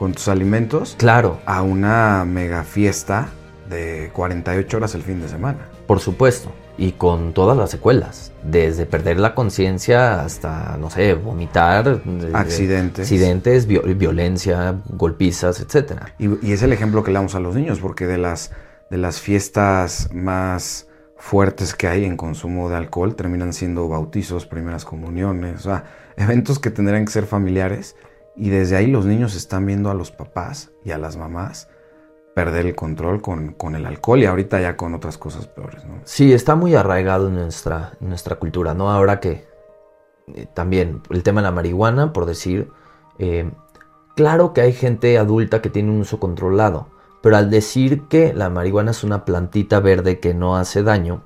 con tus alimentos Claro, a una mega fiesta de 48 horas el fin de semana. por supuesto. Y con todas las secuelas. Desde perder la conciencia hasta, no sé, vomitar. desde Accidentes. Accidentes, vio- violencia, golpizas, etc. Y, y es el ejemplo que le damos a los niños, porque de las, de las fiestas más fuertes que hay en consumo de alcohol terminan siendo bautizos, primeras comuniones, o sea, eventos que tendrían que ser familiares. Y desde ahí los niños están viendo a los papás y a las mamás perder el control con, con el alcohol y ahorita ya con otras cosas peores, ¿no? Sí, está muy arraigado en nuestra, en nuestra cultura, ¿no? Ahora que eh, también el tema de la marihuana, por decir, eh, claro que hay gente adulta que tiene un uso controlado, pero al decir que la marihuana es una plantita verde que no hace daño,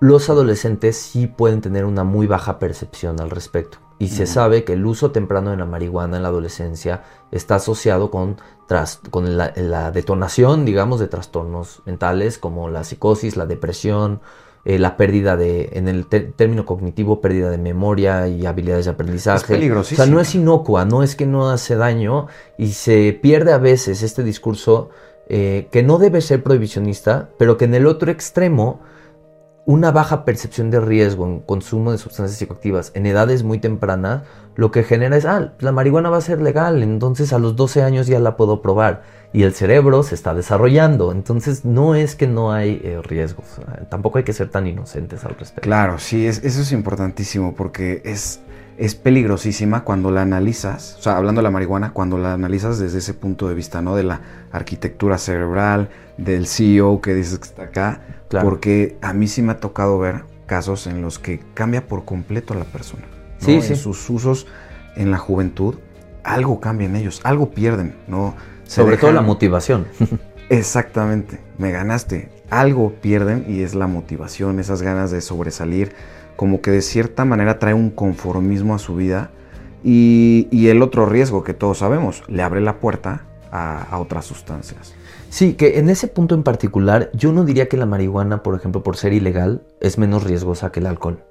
los adolescentes sí pueden tener una muy baja percepción al respecto. Y se sabe que el uso temprano de la marihuana en la adolescencia está asociado con, tras- con la, la detonación, digamos, de trastornos mentales como la psicosis, la depresión, eh, la pérdida de, en el término cognitivo, pérdida de memoria y habilidades de aprendizaje. Es peligrosísimo. O sea, no es inocua, no es que no hace daño y se pierde a veces este discurso eh, que no debe ser prohibicionista, pero que en el otro extremo una baja percepción de riesgo en consumo de sustancias psicoactivas en edades muy tempranas, lo que genera es, ah, la marihuana va a ser legal, entonces a los 12 años ya la puedo probar. Y el cerebro se está desarrollando, entonces no es que no hay eh, riesgos, eh, tampoco hay que ser tan inocentes al respecto. Claro, sí, es, eso es importantísimo porque es, es peligrosísima cuando la analizas, o sea, hablando de la marihuana, cuando la analizas desde ese punto de vista, ¿no? De la arquitectura cerebral, del CEO que dices que está acá, Claro. porque a mí sí me ha tocado ver casos en los que cambia por completo a la persona, ¿no? Sí, en sí. sus usos en la juventud, algo cambia en ellos, algo pierden, ¿no? Sobre todo la motivación. <laughs> Exactamente, me ganaste. Algo pierden y es la motivación, esas ganas de sobresalir, como que de cierta manera trae un conformismo a su vida y, el otro riesgo que todos sabemos, le abre la puerta a, otras sustancias. Sí, que en ese punto en particular, yo no diría que la marihuana, por ejemplo, por ser ilegal, es menos riesgosa que el alcohol.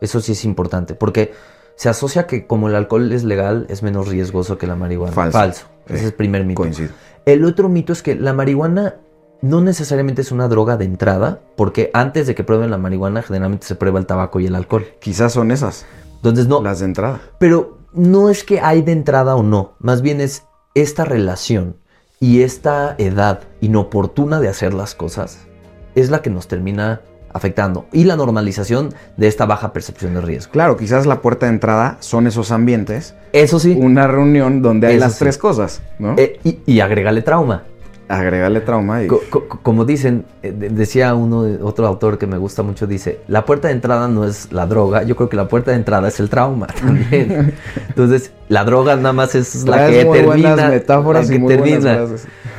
Eso sí es importante, porque se asocia que como el alcohol es legal, es menos riesgoso que la marihuana. Falso. Ese es el primer mito. Coincido. El otro mito es que la marihuana no necesariamente es una droga de entrada, porque antes de que prueben la marihuana, generalmente se prueba el tabaco y el alcohol. Quizás son esas. Entonces no. Las de entrada. Pero no es que hay de entrada o no, más bien es esta relación y esta edad inoportuna de hacer las cosas es la que nos termina afectando y la normalización de esta baja percepción de riesgo. Claro, quizás la puerta de entrada son esos ambientes. Eso sí. Una reunión donde hay las tres cosas, ¿no? Eh, y, y agregale trauma. Agregarle trauma y... como dicen, eh, decía uno, otro autor que me gusta mucho, dice, la puerta de entrada no es la droga, yo creo que la puerta de entrada es el trauma <laughs> también. entonces, la droga nada más es la que muy termina. Buenas metáforas y muy termina.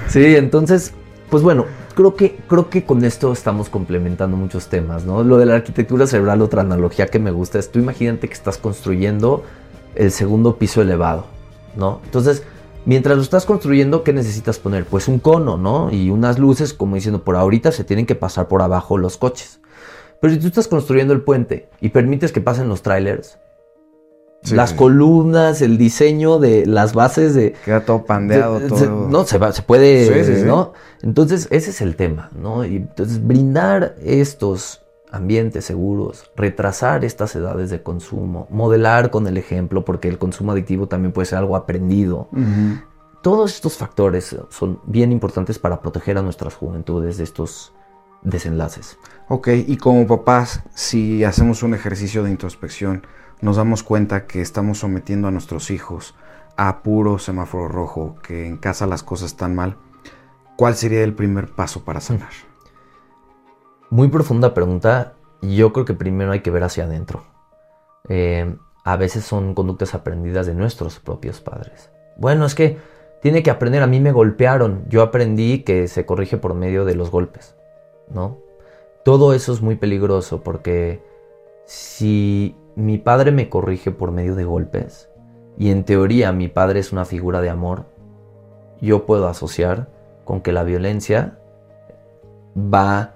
Sí, entonces, pues bueno, creo que, creo que con esto estamos complementando muchos temas, ¿no? Lo de la arquitectura cerebral, otra analogía que me gusta es, tú imagínate que estás construyendo el segundo piso elevado, ¿no? Entonces, Mientras lo estás construyendo, ¿qué necesitas poner? Pues un cono, ¿no? Y unas luces, como diciendo, por ahorita se tienen que pasar por abajo los coches. Pero si tú estás construyendo el puente y permites que pasen los trailers, las columnas, el diseño de las bases de... Queda todo pandeado, todo... no, se, va, se puede, ¿no? Entonces, ese es el tema, ¿no? Y entonces, brindar estos ambientes seguros, retrasar estas edades de consumo, modelar con el ejemplo, porque el consumo adictivo también puede ser algo aprendido. Todos estos factores son bien importantes para proteger a nuestras juventudes de estos desenlaces. Ok, y como papás, si hacemos un ejercicio de introspección, nos damos cuenta que estamos sometiendo a nuestros hijos a puro semáforo rojo, que en casa las cosas están mal, ¿cuál sería el primer paso para sanar? Muy profunda pregunta. Yo creo que primero hay que ver hacia adentro. Eh, a veces son conductas aprendidas de nuestros propios padres. Bueno, es que tiene que aprender. A mí me golpearon. Yo aprendí que se corrige por medio de los golpes. ¿No? Todo eso es muy peligroso porque si mi padre me corrige por medio de golpes y en teoría mi padre es una figura de amor, yo puedo asociar con que la violencia va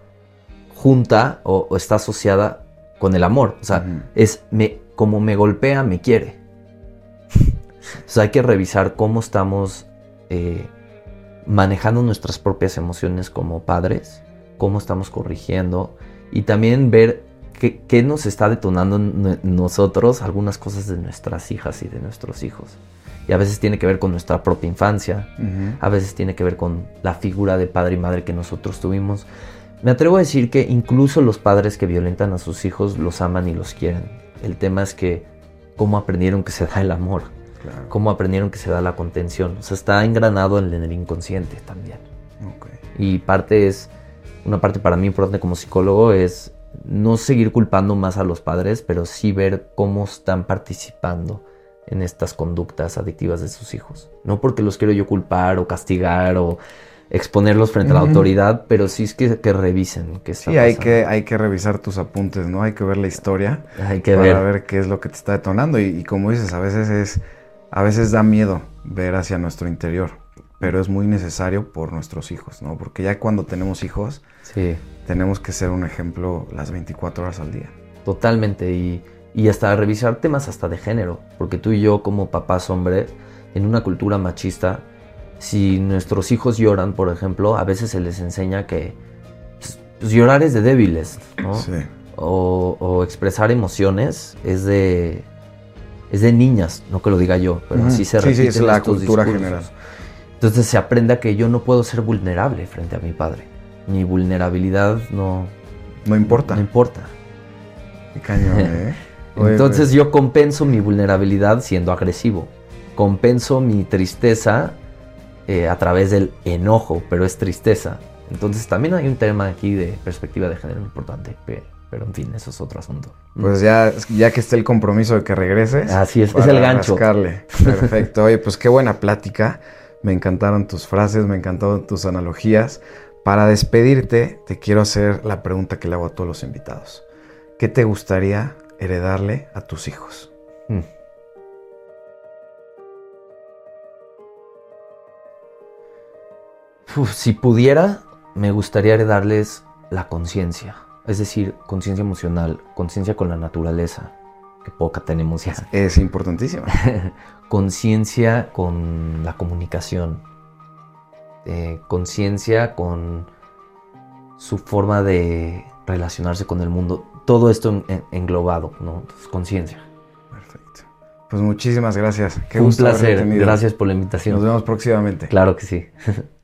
junta o, está asociada con el amor. O sea, es me, como me golpea, me quiere. <laughs> Entonces hay que revisar cómo estamos eh, manejando nuestras propias emociones como padres, cómo estamos corrigiendo y también ver qué, nos está detonando en nosotros algunas cosas de nuestras hijas y de nuestros hijos. Y a veces tiene que ver con nuestra propia infancia, a veces tiene que ver con la figura de padre y madre que nosotros tuvimos. Me atrevo a decir que incluso los padres que violentan a sus hijos los aman y los quieren. El tema es que cómo aprendieron que se da el amor, cómo aprendieron que se da la contención. O sea, está engranado en el inconsciente también. Y parte es, una parte para mí importante como psicólogo es no seguir culpando más a los padres, pero sí ver cómo están participando en estas conductas adictivas de sus hijos. No porque los quiero yo culpar o castigar o exponerlos frente a la autoridad, pero sí es que, que revisen. Que sí, hay que, hay que revisar tus apuntes, ¿no? Hay que ver la historia. Hay que para ver. qué es lo que te está detonando. Y, como dices, a veces es, a veces da miedo ver hacia nuestro interior, pero es muy necesario por nuestros hijos, ¿no? Porque ya cuando tenemos hijos, sí. tenemos que ser un ejemplo las 24 horas al día. Totalmente, y, y hasta revisar temas hasta de género, porque tú y yo como papás hombres, en una cultura machista, si nuestros hijos lloran, por ejemplo, a veces se les enseña que pues, pues, llorar es de débiles, ¿no? Sí. O, expresar emociones es de es de niñas, no que lo diga yo, pero así se repite. Sí, sí, es la cultura general. Entonces se aprende a que yo no puedo ser vulnerable frente a mi padre. Mi vulnerabilidad no... No importa. No importa. Qué cañón, <laughs> ¿eh? Entonces pues. yo compenso mi vulnerabilidad siendo agresivo. Compenso mi tristeza eh, a través del enojo, pero es tristeza. Entonces también hay un tema aquí de perspectiva de género importante. Pero en fin, eso es otro asunto. Pues ya, ya que esté el compromiso de que regreses. Así es, es el gancho. Rascarle. <laughs> Perfecto. Oye, pues qué buena plática. Me encantaron tus frases, me encantaron tus analogías. Para despedirte, te quiero hacer la pregunta que le hago a todos los invitados. ¿Qué te gustaría heredarle a tus hijos? Si pudiera, me gustaría heredarles la conciencia es decir, conciencia emocional, conciencia con la naturaleza, que poca tenemos ya. Es importantísima. <laughs> conciencia con la comunicación, eh, conciencia con su forma de relacionarse con el mundo. Todo esto englobado, ¿no? conciencia. Perfecto. Pues muchísimas gracias. Qué Un placer. Gracias por la invitación. Nos vemos próximamente. Claro que sí. <laughs>